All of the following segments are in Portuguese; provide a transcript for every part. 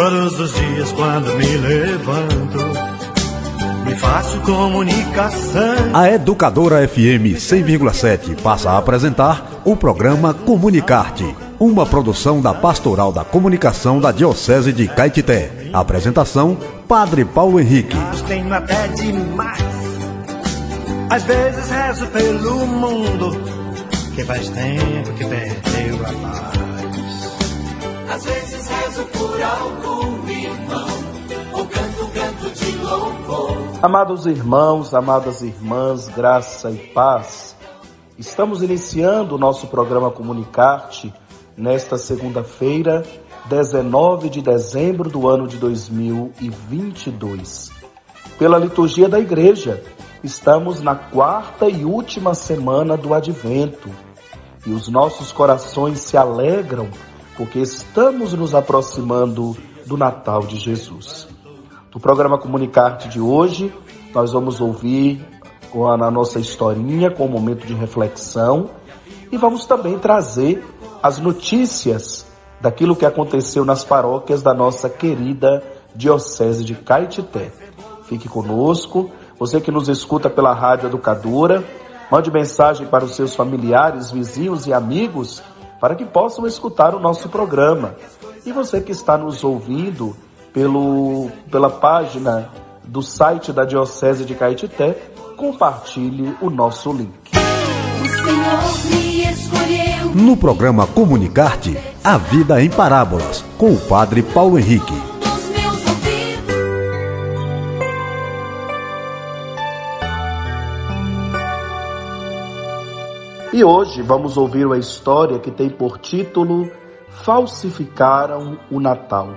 Todos os dias quando me levanto, me faço comunicação. A Educadora FM 100,7 passa a apresentar o programa Comunicarte, uma produção da Pastoral da Comunicação da Diocese de Caetité. Apresentação: Padre Paulo Henrique. Tenho até demais. Às vezes rezo pelo mundo, que faz tempo que perdeu a paz. Às vezes rezo por algum irmão, ou canto canto de louvor. Amados irmãos, amadas irmãs, graça e paz. Estamos iniciando o nosso programa Comunicarte nesta segunda-feira, 19 de dezembro do ano de 2022. Pela liturgia da igreja, estamos na quarta e última semana do advento e os nossos corações se alegram porque estamos nos aproximando do Natal de Jesus. No programa Comunicarte de hoje, nós vamos ouvir a nossa historinha com um momento de reflexão e vamos também trazer as notícias daquilo que aconteceu nas paróquias da nossa querida Diocese de Caetité. Fique conosco, você que nos escuta pela Rádio Educadora, mande mensagem para os seus familiares, vizinhos e amigos para que possam escutar o nosso programa. E você que está nos ouvindo pelo, pela página do site da Diocese de Caetité, compartilhe o nosso link. No programa Comunicarte, a vida em parábolas, com o Padre Paulo Henrique. E hoje vamos ouvir uma história que tem por título Falsificaram o Natal.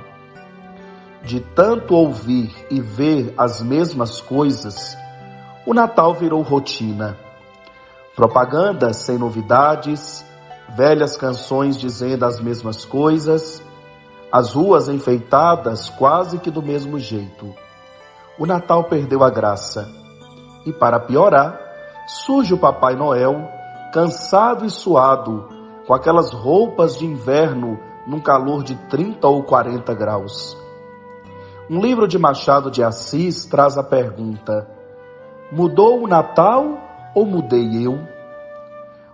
De tanto ouvir e ver as mesmas coisas, o Natal virou rotina. Propaganda sem novidades, velhas canções dizendo as mesmas coisas, as ruas enfeitadas quase que do mesmo jeito. O Natal perdeu a graça. E para piorar, surge o Papai Noel cansado e suado, com aquelas roupas de inverno num calor de 30 ou 40 graus. Um livro de Machado de Assis traz a pergunta: Mudou o Natal ou mudei eu?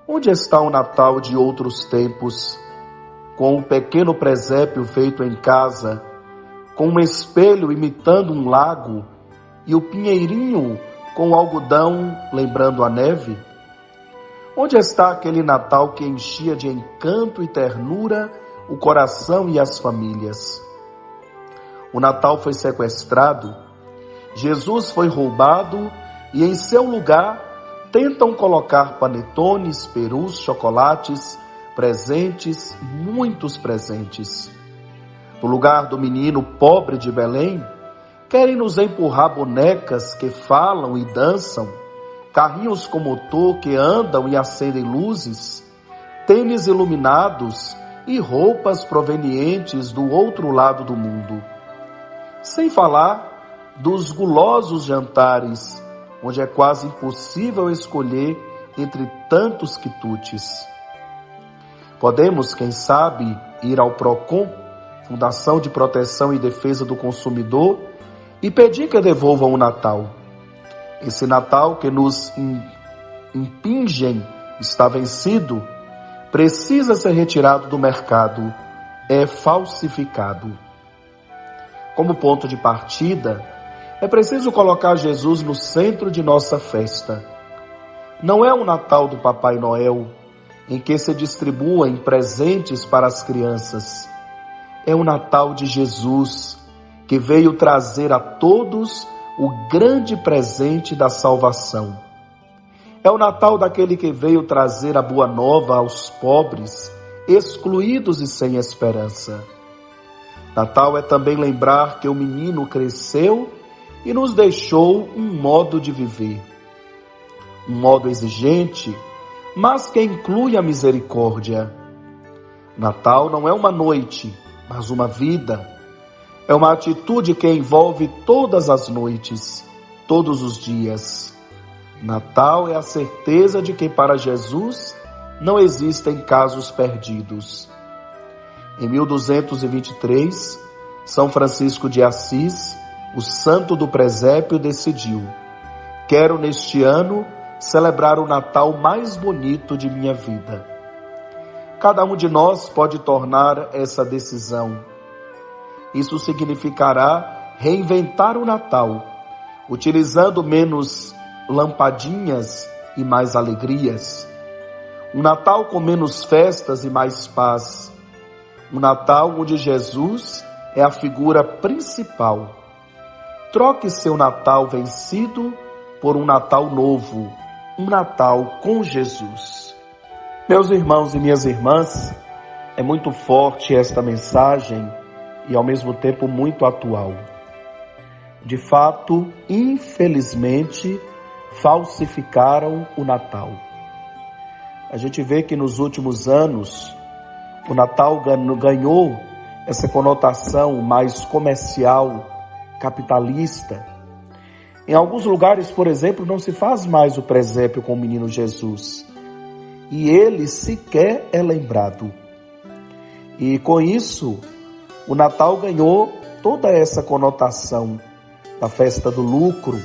Onde está o Natal de outros tempos? Com um pequeno presépio feito em casa, com um espelho imitando um lago e o pinheirinho com o algodão lembrando a neve? Onde está aquele Natal que enchia de encanto e ternura o coração e as famílias? O Natal foi sequestrado, Jesus foi roubado e em seu lugar tentam colocar panetones, perus, chocolates, presentes, muitos presentes. No lugar do menino pobre de Belém, querem nos empurrar bonecas que falam e dançam carrinhos com motor que andam e acendem luzes, tênis iluminados e roupas provenientes do outro lado do mundo. Sem falar dos gulosos jantares, onde é quase impossível escolher entre tantos quitutes. Podemos, quem sabe, ir ao PROCON, Fundação de Proteção e Defesa do Consumidor, e pedir que devolvam o Natal esse Natal que nos impingem está vencido, precisa ser retirado do mercado, é falsificado. Como ponto de partida, é preciso colocar Jesus no centro de nossa festa. Não é o Natal do Papai Noel, em que se distribuem presentes para as crianças. É o Natal de Jesus, que veio trazer a todos o grande presente da salvação. É o Natal daquele que veio trazer a boa nova aos pobres, excluídos e sem esperança. Natal é também lembrar que o menino cresceu e nos deixou um modo de viver. Um modo exigente, mas que inclui a misericórdia. Natal não é uma noite, mas uma vida é uma atitude que envolve todas as noites, todos os dias. Natal é a certeza de que para Jesus não existem casos perdidos. Em 1223, São Francisco de Assis, o santo do presépio, decidiu: Quero neste ano celebrar o Natal mais bonito de minha vida. Cada um de nós pode tornar essa decisão. Isso significará reinventar o Natal, utilizando menos lampadinhas e mais alegrias. Um Natal com menos festas e mais paz. Um Natal onde Jesus é a figura principal. Troque seu Natal vencido por um Natal novo, um Natal com Jesus. Meus irmãos e minhas irmãs, é muito forte esta mensagem e ao mesmo tempo muito atual. De fato, infelizmente, falsificaram o Natal. A gente vê que nos últimos anos o Natal ganhou essa conotação mais comercial, capitalista. Em alguns lugares, por exemplo, não se faz mais o presépio com o menino Jesus. E ele sequer é lembrado. E com isso, o Natal ganhou toda essa conotação da festa do lucro,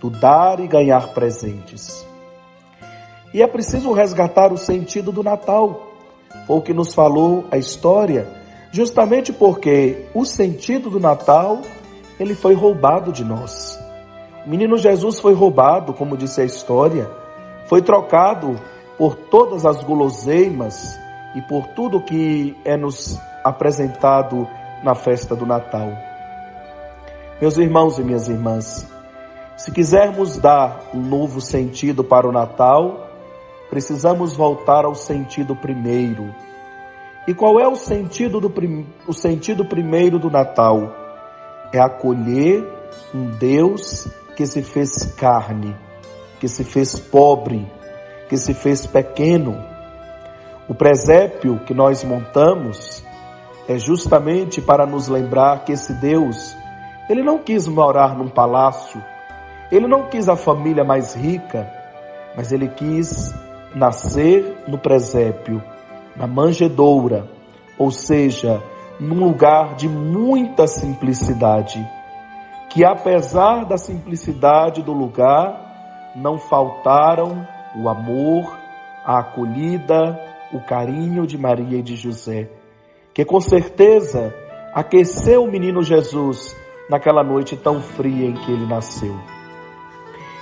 do dar e ganhar presentes. E é preciso resgatar o sentido do Natal. Foi o que nos falou a história, justamente porque o sentido do Natal, ele foi roubado de nós. O menino Jesus foi roubado, como disse a história, foi trocado por todas as guloseimas e por tudo que é nos apresentado na festa do Natal. Meus irmãos e minhas irmãs, se quisermos dar um novo sentido para o Natal, precisamos voltar ao sentido primeiro. E qual é o sentido, do, o sentido primeiro do Natal? É acolher um Deus que se fez carne, que se fez pobre, que se fez pequeno. O presépio que nós montamos é justamente para nos lembrar que esse Deus, ele não quis morar num palácio, ele não quis a família mais rica, mas ele quis nascer no presépio, na manjedoura, ou seja, num lugar de muita simplicidade que apesar da simplicidade do lugar, não faltaram o amor, a acolhida, o carinho de Maria e de José, que com certeza aqueceu o menino Jesus naquela noite tão fria em que ele nasceu.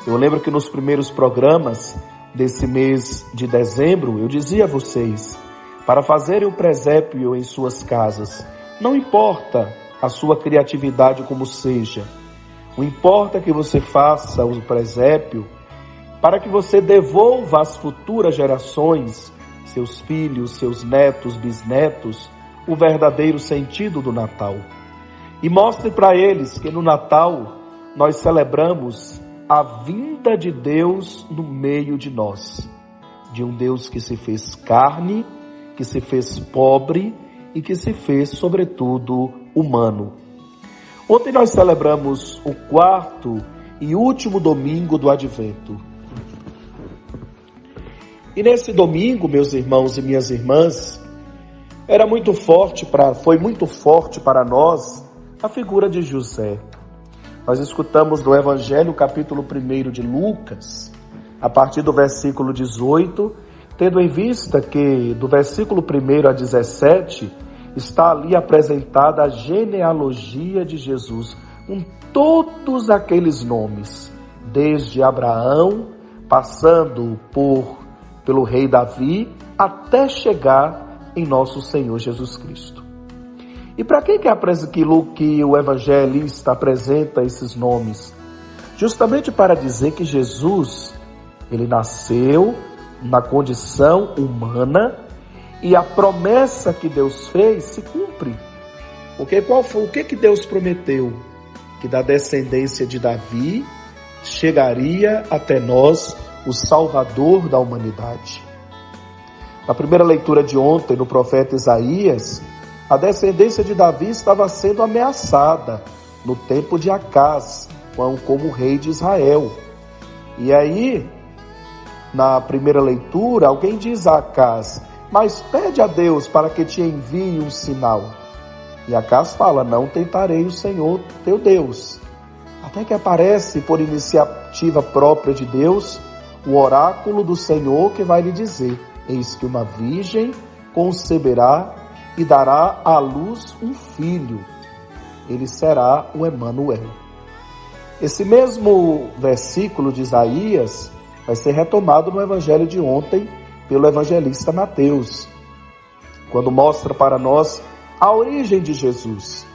Eu lembro que nos primeiros programas desse mês de dezembro, eu dizia a vocês, para fazerem o presépio em suas casas, não importa a sua criatividade como seja, o importa que você faça o presépio para que você devolva às futuras gerações, seus filhos, seus netos, bisnetos, o verdadeiro sentido do Natal. E mostre para eles que no Natal nós celebramos a vinda de Deus no meio de nós. De um Deus que se fez carne, que se fez pobre e que se fez, sobretudo, humano. Ontem nós celebramos o quarto e último domingo do Advento. E nesse domingo, meus irmãos e minhas irmãs, era muito forte para, foi muito forte para nós a figura de José. Nós escutamos no Evangelho, capítulo 1 de Lucas, a partir do versículo 18, tendo em vista que do versículo 1 a 17 está ali apresentada a genealogia de Jesus, com todos aqueles nomes, desde Abraão, passando por pelo rei Davi, até chegar em nosso Senhor Jesus Cristo. E para que, que, que o evangelista apresenta esses nomes? Justamente para dizer que Jesus, ele nasceu na condição humana e a promessa que Deus fez se cumpre. Porque qual foi o que que Deus prometeu? Que da descendência de Davi chegaria até nós o Salvador da humanidade. Na primeira leitura de ontem, no profeta Isaías, a descendência de Davi estava sendo ameaçada no tempo de Acás, como rei de Israel. E aí, na primeira leitura, alguém diz a Acás: mas pede a Deus para que te envie um sinal. E Acas fala: Não tentarei o Senhor teu Deus. Até que aparece, por iniciativa própria de Deus, o oráculo do Senhor que vai lhe dizer: Eis que uma virgem conceberá e dará à luz um filho. Ele será o Emanuel. Esse mesmo versículo de Isaías vai ser retomado no evangelho de ontem pelo evangelista Mateus, quando mostra para nós a origem de Jesus.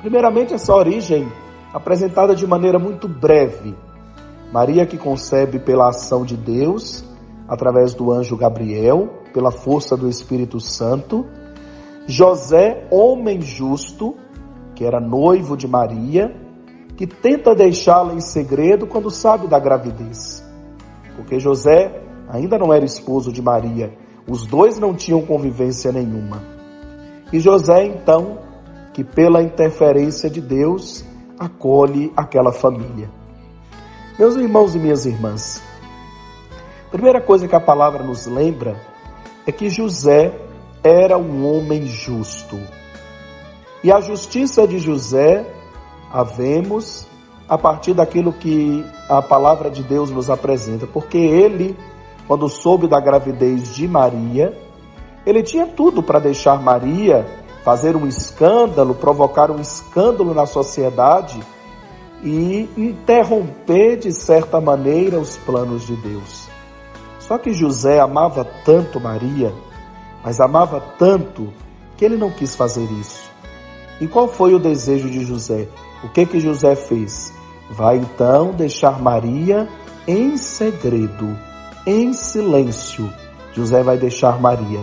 Primeiramente, essa origem apresentada de maneira muito breve. Maria que concebe pela ação de Deus, através do anjo Gabriel, pela força do Espírito Santo. José, homem justo, que era noivo de Maria, que tenta deixá-la em segredo quando sabe da gravidez. Porque José ainda não era esposo de Maria, os dois não tinham convivência nenhuma. E José, então, que pela interferência de Deus, acolhe aquela família. Meus irmãos e minhas irmãs, primeira coisa que a palavra nos lembra é que José era um homem justo. E a justiça de José a vemos a partir daquilo que a palavra de Deus nos apresenta, porque ele, quando soube da gravidez de Maria, ele tinha tudo para deixar Maria fazer um escândalo, provocar um escândalo na sociedade e interromper de certa maneira os planos de Deus. Só que José amava tanto Maria, mas amava tanto que ele não quis fazer isso. E qual foi o desejo de José? O que que José fez? Vai então deixar Maria em segredo, em silêncio. José vai deixar Maria.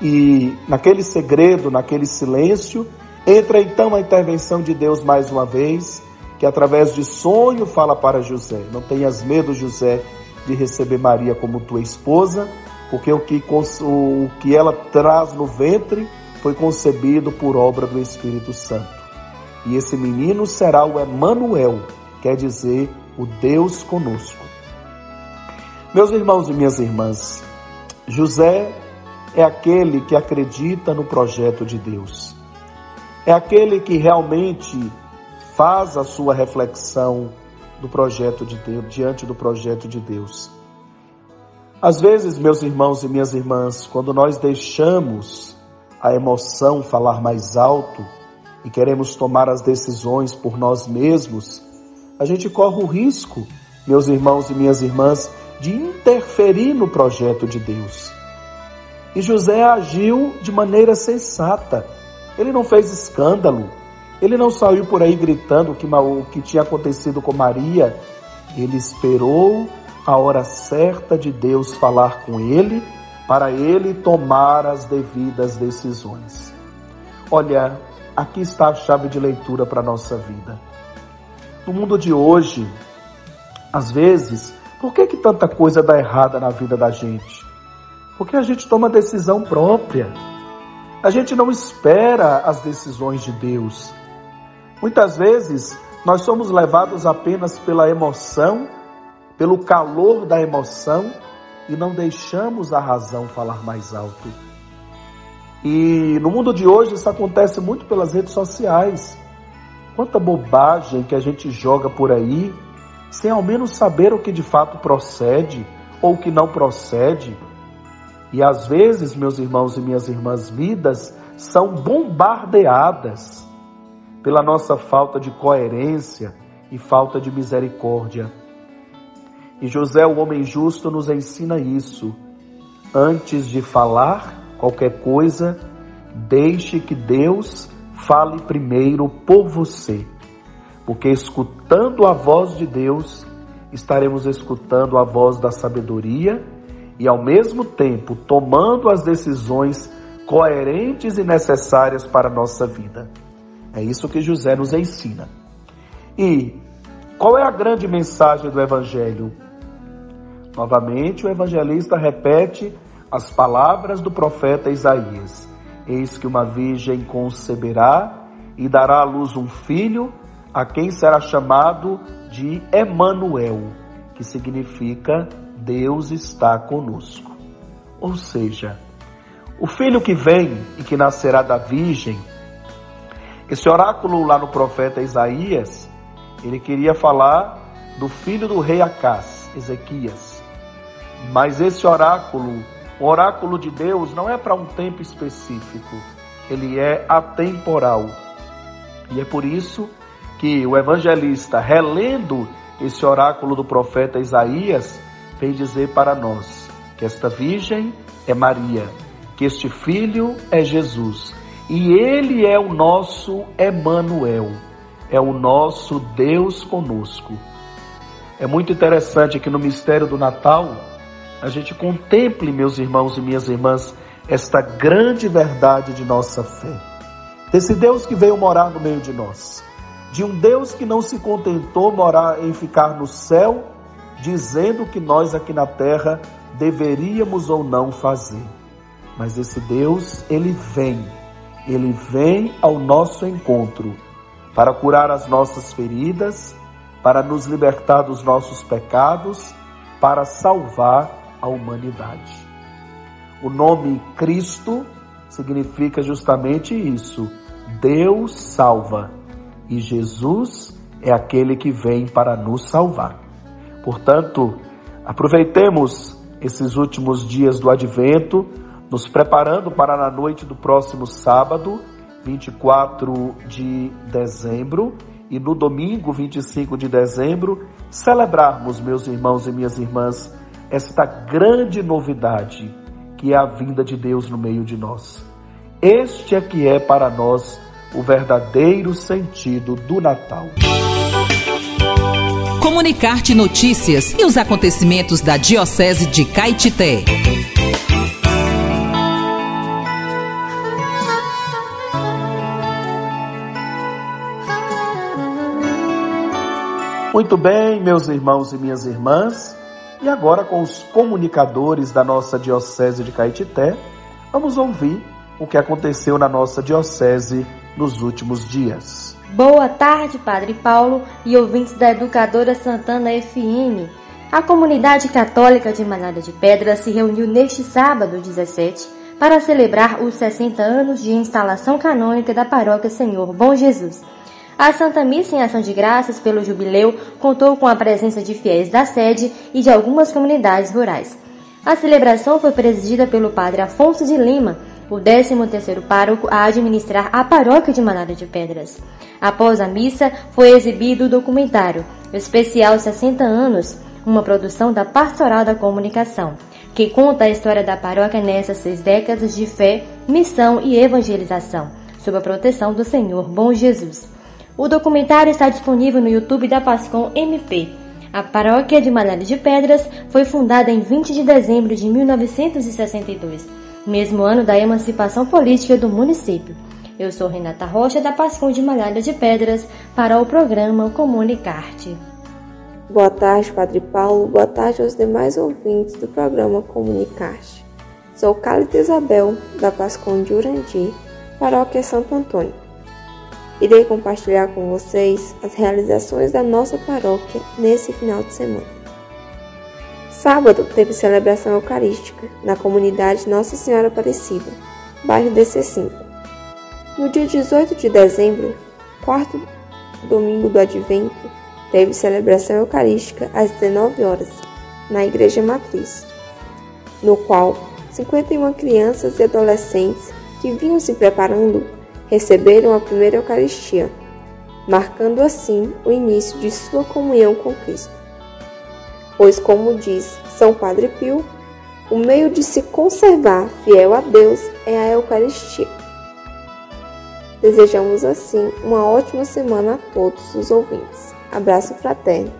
E naquele segredo, naquele silêncio, entra então a intervenção de Deus mais uma vez, que através de sonho fala para José: Não tenhas medo, José, de receber Maria como tua esposa, porque o que, o que ela traz no ventre foi concebido por obra do Espírito Santo. E esse menino será o Emanuel, quer dizer, o Deus conosco. Meus irmãos e minhas irmãs, José é aquele que acredita no projeto de Deus. É aquele que realmente faz a sua reflexão do projeto de Deus, diante do projeto de Deus. Às vezes, meus irmãos e minhas irmãs, quando nós deixamos a emoção falar mais alto e queremos tomar as decisões por nós mesmos, a gente corre o risco, meus irmãos e minhas irmãs, de interferir no projeto de Deus. E José agiu de maneira sensata. Ele não fez escândalo. Ele não saiu por aí gritando que, o que tinha acontecido com Maria. Ele esperou a hora certa de Deus falar com ele, para ele tomar as devidas decisões. Olha, aqui está a chave de leitura para a nossa vida. No mundo de hoje, às vezes, por que, que tanta coisa dá errada na vida da gente? Porque a gente toma decisão própria. A gente não espera as decisões de Deus. Muitas vezes nós somos levados apenas pela emoção, pelo calor da emoção e não deixamos a razão falar mais alto. E no mundo de hoje isso acontece muito pelas redes sociais. Quanta bobagem que a gente joga por aí, sem ao menos saber o que de fato procede ou o que não procede. E às vezes, meus irmãos e minhas irmãs, vidas são bombardeadas pela nossa falta de coerência e falta de misericórdia. E José, o homem justo, nos ensina isso. Antes de falar qualquer coisa, deixe que Deus fale primeiro por você. Porque escutando a voz de Deus, estaremos escutando a voz da sabedoria e, ao mesmo tempo, tomando as decisões coerentes e necessárias para a nossa vida. É isso que José nos ensina. E qual é a grande mensagem do Evangelho? Novamente, o evangelista repete as palavras do profeta Isaías: Eis que uma virgem conceberá e dará à luz um filho, a quem será chamado de Emanuel, que significa Deus está conosco. Ou seja, o filho que vem e que nascerá da Virgem Esse oráculo lá no profeta Isaías, ele queria falar do filho do rei Acás, Ezequias. Mas esse oráculo, o oráculo de Deus, não é para um tempo específico, ele é atemporal. E é por isso que o evangelista, relendo esse oráculo do profeta Isaías, vem dizer para nós que esta virgem é Maria, que este filho é Jesus e ele é o nosso Emanuel, é o nosso Deus conosco. É muito interessante que no mistério do Natal a gente contemple, meus irmãos e minhas irmãs, esta grande verdade de nossa fé. Desse Deus que veio morar no meio de nós, de um Deus que não se contentou morar em ficar no céu, dizendo que nós aqui na terra deveríamos ou não fazer. Mas esse Deus, ele vem, ele vem ao nosso encontro para curar as nossas feridas, para nos libertar dos nossos pecados, para salvar a humanidade. O nome Cristo significa justamente isso: Deus salva. E Jesus é aquele que vem para nos salvar. Portanto, aproveitemos esses últimos dias do advento, nos preparando para na noite do próximo sábado, 24 de dezembro, e no domingo 25 de dezembro, celebrarmos, meus irmãos e minhas irmãs, esta grande novidade que é a vinda de Deus no meio de nós. Este é que é para nós o verdadeiro sentido do Natal. Comunicar-te notícias e os acontecimentos da Diocese de Caetité. Muito bem, meus irmãos e minhas irmãs, e agora com os comunicadores da nossa Diocese de Caetité, vamos ouvir o que aconteceu na nossa Diocese nos últimos dias. Boa tarde, Padre Paulo e ouvintes da Educadora Santana FM. A comunidade católica de Manada de Pedra se reuniu neste sábado 17 para celebrar os 60 anos de instalação canônica da paróquia Senhor Bom Jesus. A Santa Missa em Ação de Graças pelo Jubileu contou com a presença de fiéis da sede e de algumas comunidades rurais. A celebração foi presidida pelo padre Afonso de Lima, o 13º pároco a administrar a paróquia de Manada de Pedras. Após a missa, foi exibido o documentário Especial 60 anos, uma produção da Pastoral da Comunicação, que conta a história da paróquia nessas seis décadas de fé, missão e evangelização, sob a proteção do Senhor Bom Jesus. O documentário está disponível no YouTube da Pascom MP. A paróquia de Malhada de Pedras foi fundada em 20 de dezembro de 1962, mesmo ano da emancipação política do município. Eu sou Renata Rocha, da Pascom de Malhada de Pedras, para o programa Comunicarte. Boa tarde, Padre Paulo. Boa tarde aos demais ouvintes do programa Comunicarte. Sou Cálida Isabel, da Pascom de Urandi, Paróquia Santo Antônio. Irei compartilhar com vocês as realizações da nossa paróquia nesse final de semana. Sábado teve celebração eucarística na comunidade Nossa Senhora Aparecida, bairro DC5. No dia 18 de dezembro, quarto domingo do Advento, teve celebração eucarística às 19 horas, na Igreja Matriz, no qual 51 crianças e adolescentes que vinham se preparando receberam a primeira Eucaristia, marcando assim o início de sua comunhão com Cristo. Pois, como diz São Padre Pio, o meio de se conservar fiel a Deus é a Eucaristia. Desejamos assim uma ótima semana a todos os ouvintes. Abraço fraterno.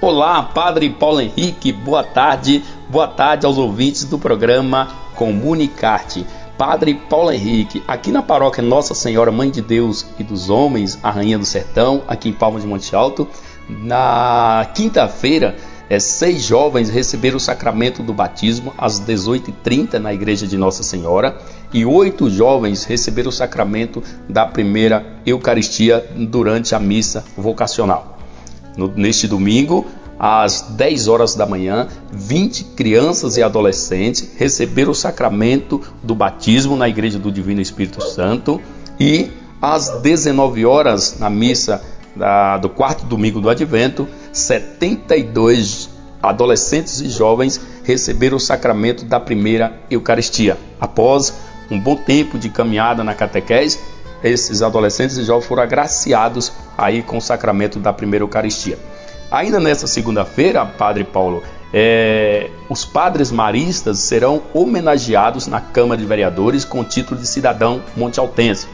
Olá, Padre Paulo Henrique, boa tarde. Boa tarde aos ouvintes do programa Comunicarte. Padre Paulo Henrique, aqui na paróquia Nossa Senhora Mãe de Deus e dos Homens, a Rainha do Sertão, aqui em Palmas de Monte Alto, na quinta-feira, é, seis jovens receberam o sacramento do batismo às 18h30 na igreja de Nossa Senhora e oito jovens receberam o sacramento da primeira Eucaristia durante a missa vocacional. No, neste domingo, às 10 horas da manhã, 20 crianças e adolescentes receberam o sacramento do batismo na Igreja do Divino Espírito Santo e Às 19 horas, na missa da, do quarto domingo do Advento, 72 adolescentes e jovens receberam o sacramento da primeira Eucaristia. Após um bom tempo de caminhada na catequese, esses adolescentes e jovens foram agraciados aí com o sacramento da primeira Eucaristia. Ainda nessa segunda-feira, Padre Paulo, é, os padres maristas serão homenageados na Câmara de Vereadores com o título de cidadão montealtense.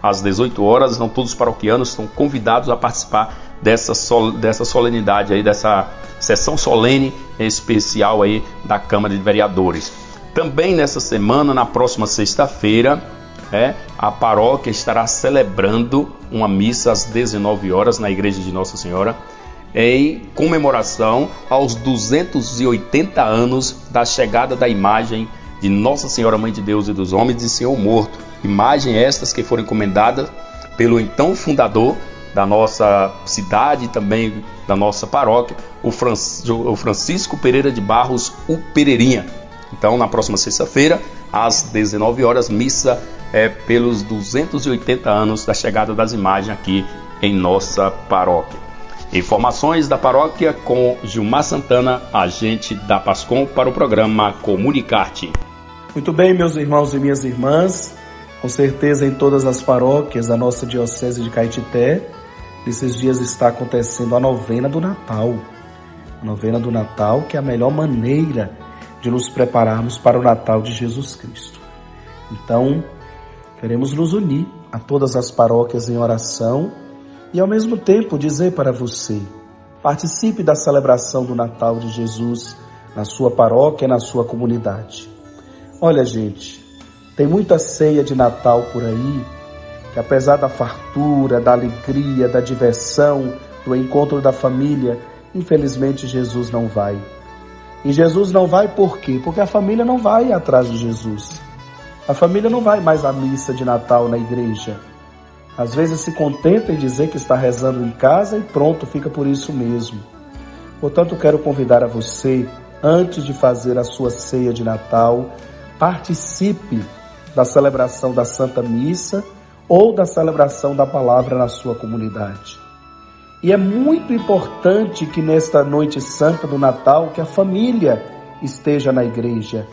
Às 18 horas, então, todos os paroquianos estão convidados a participar dessa, sol, dessa solenidade aí, dessa sessão solene especial aí da Câmara de Vereadores. Também nessa semana, na próxima sexta-feira, é, a paróquia estará celebrando uma missa às 19 horas na Igreja de Nossa Senhora em comemoração aos 280 anos da chegada da imagem de Nossa Senhora Mãe de Deus e dos Homens e Senhor Morto. Imagem estas que foram encomendadas pelo então fundador da nossa cidade também da nossa paróquia, o, Francisco Pereira de Barros, o Pereirinha. Então, na próxima sexta-feira, às 19 horas, missa é, pelos 280 anos da chegada das imagens aqui em nossa paróquia. Informações da paróquia com Gilmar Santana, agente da Pascom, para o programa Comunicarte. Muito bem, meus irmãos e minhas irmãs, com certeza em todas as paróquias da nossa Diocese de Caetité, Nesses dias está acontecendo a novena do Natal. A novena do Natal, que é a melhor maneira de nos prepararmos para o Natal de Jesus Cristo. Então, queremos nos unir a todas as paróquias em oração e, ao mesmo tempo, dizer para você: participe da celebração do Natal de Jesus na sua paróquia, na sua comunidade. Olha, gente, tem muita ceia de Natal por aí que apesar da fartura, da alegria, da diversão, do encontro da família, infelizmente Jesus não vai. E Jesus não vai por quê? Porque a família não vai atrás de Jesus. A família não vai mais à missa de Natal na igreja. Às vezes se contenta em dizer que está rezando em casa e pronto, fica por isso mesmo. Portanto, quero convidar a você, antes de fazer a sua ceia de Natal, participe da celebração da Santa Missa ou da celebração da palavra na sua comunidade. E é muito importante que nesta noite santa do Natal que a família esteja na igreja,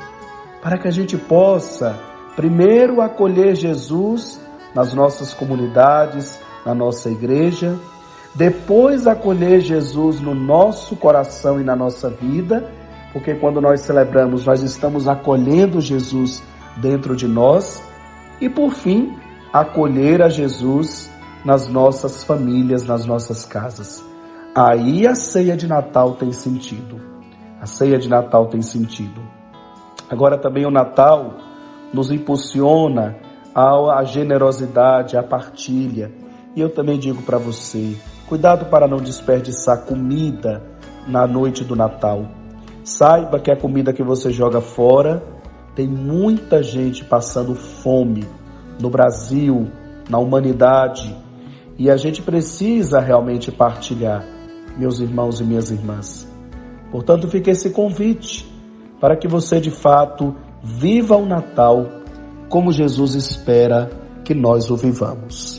para que a gente possa primeiro acolher Jesus nas nossas comunidades, na nossa igreja, depois acolher Jesus no nosso coração e na nossa vida, porque quando nós celebramos, nós estamos acolhendo Jesus dentro de nós, e por fim, acolher a Jesus nas nossas famílias, nas nossas casas. Aí a ceia de Natal tem sentido. A ceia de Natal tem sentido. Agora também o Natal nos impulsiona à generosidade, à partilha. E eu também digo para você, cuidado para não desperdiçar comida na noite do Natal. Saiba que a comida que você joga fora tem muita gente passando fome no Brasil, na humanidade. E a gente precisa realmente partilhar, meus irmãos e minhas irmãs. Portanto, fica esse convite para que você de fato viva o Natal como Jesus espera que nós o vivamos.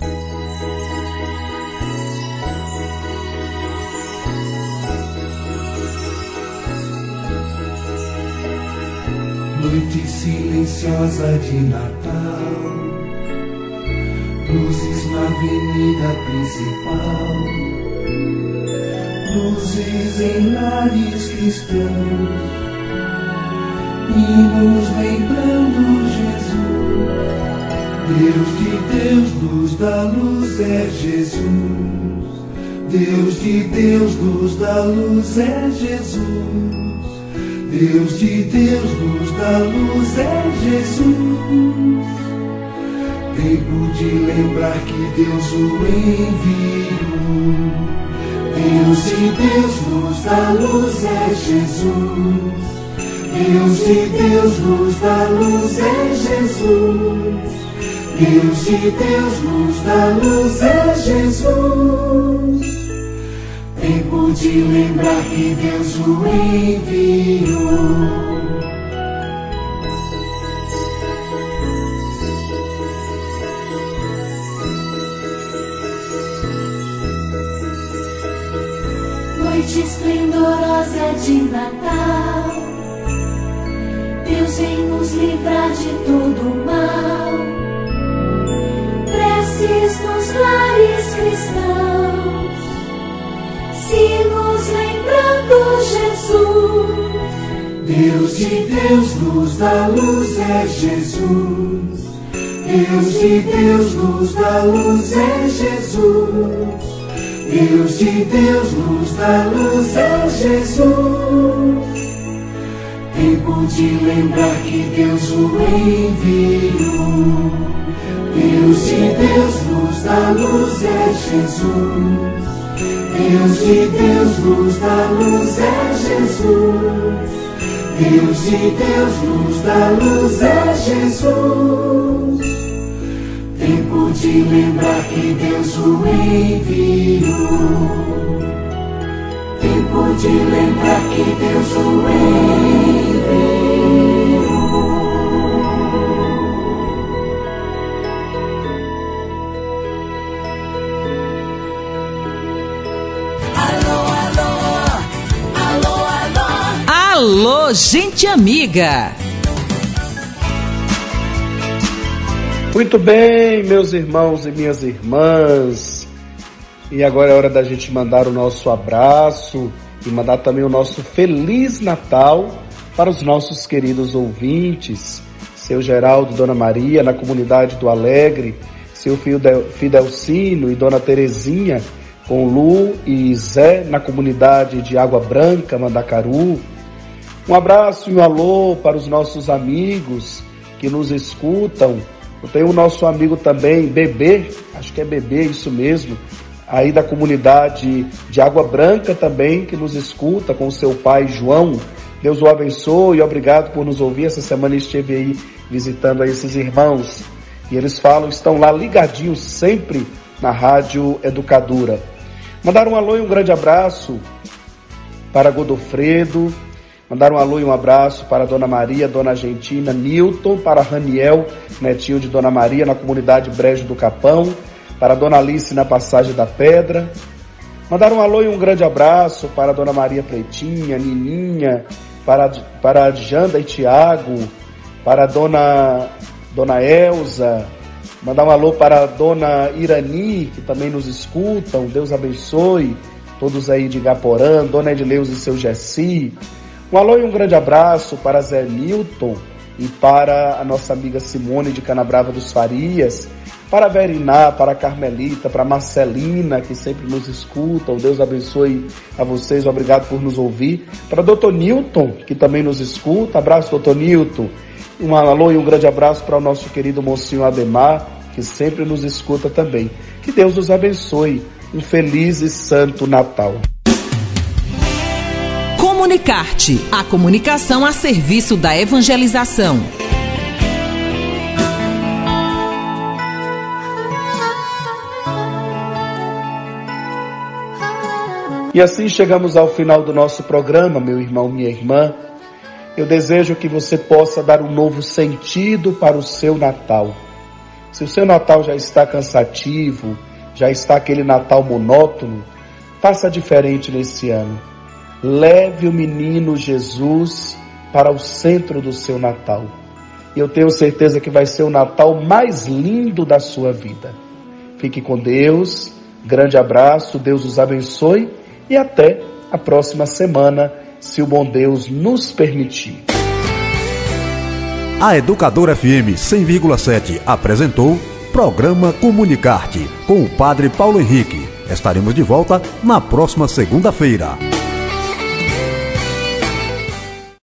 Noite silenciosa de Natal luzes na avenida principal, luzes em lares cristãos, hinos lembrando Jesus. Deus de Deus, luz da luz é Jesus. Deus de Deus, luz da luz é Jesus. Deus de Deus, luz da luz é Jesus. Tempo de lembrar que Deus o enviou. Deus de Deus, luz da luz é Jesus. Deus de Deus, luz da luz é Jesus. Deus de Deus, luz da luz é Jesus. Tempo de lembrar que Deus o enviou. noite esplendorosa de Natal. Deus vem nos livrar de todo mal. Preces nos lares cristãos, sinos lembrando Jesus. Deus de Deus, luz da luz é Jesus. Deus de Deus, luz da luz é Jesus. Deus de Deus, luz da luz é Jesus. Tempo de lembrar que Deus o enviou. Luz é Jesus. Deus de Deus, luz da luz é Jesus. Deus de Deus, luz da luz é Jesus. Tempo de lembrar que Deus o enviou. Tempo de lembrar que Deus o enviou. Alô. Gente amiga. Muito bem, meus irmãos e minhas irmãs. E agora é hora da gente mandar o nosso abraço e mandar também o nosso Feliz Natal para os nossos queridos ouvintes, seu Geraldo, Dona Maria, na comunidade do Alegre, seu filho Fidelcino e Dona Terezinha, com Lu e Zé, na comunidade de Água Branca, Mandacaru. Um abraço e um alô para os nossos amigos que nos escutam tem o nosso amigo também, Bebê, acho que é Bebê, isso mesmo, aí da comunidade de Água Branca também, que nos escuta com seu pai João. Deus o abençoe e obrigado por nos ouvir. Essa semana esteve aí visitando esses irmãos. E eles falam, estão lá ligadinhos sempre na Rádio Educadora. Mandar um alô e um grande abraço para Godofredo, Mandar um alô e um abraço para Dona Maria, Dona Argentina, Newton, para Raniel, netinho de Dona Maria, na comunidade Brejo do Capão, para Dona Alice na Passagem da Pedra. Mandar um alô e um grande abraço para Dona Maria Pretinha, Nininha, para, para Janda e Tiago, para Dona, Dona Elza, mandar um alô para Dona Irani, que também nos escutam, Deus abençoe, todos aí de Gaporã, Dona Edileus e seu Jessi, um alô e um grande abraço para Zé Newton e para a nossa amiga Simone de Canabrava dos Farias, para Veriná, para Carmelita, para Marcelina, que sempre nos escuta. O Deus abençoe a vocês, obrigado por nos ouvir. Para Dr. Newton, que também nos escuta. Abraço, Dr. Newton. Um alô e um grande abraço para o nosso querido Mocinho Ademar, que sempre nos escuta também. Que Deus nos abençoe. Um feliz e santo Natal. Comunicarte, a comunicação a serviço da evangelização. E assim chegamos ao final do nosso programa, meu irmão, minha irmã. Eu desejo que você possa dar um novo sentido para o seu Natal. Se o seu Natal já está cansativo, já está aquele Natal monótono, faça diferente nesse ano Leve o menino Jesus para o centro do seu Natal. E eu tenho certeza que vai ser o Natal mais lindo da sua vida. Fique com Deus, grande abraço, Deus os abençoe e até a próxima semana, se o bom Deus nos permitir. A Educadora FM 100,7 apresentou Programa Comunicarte com o Padre Paulo Henrique. Estaremos de volta na próxima segunda-feira.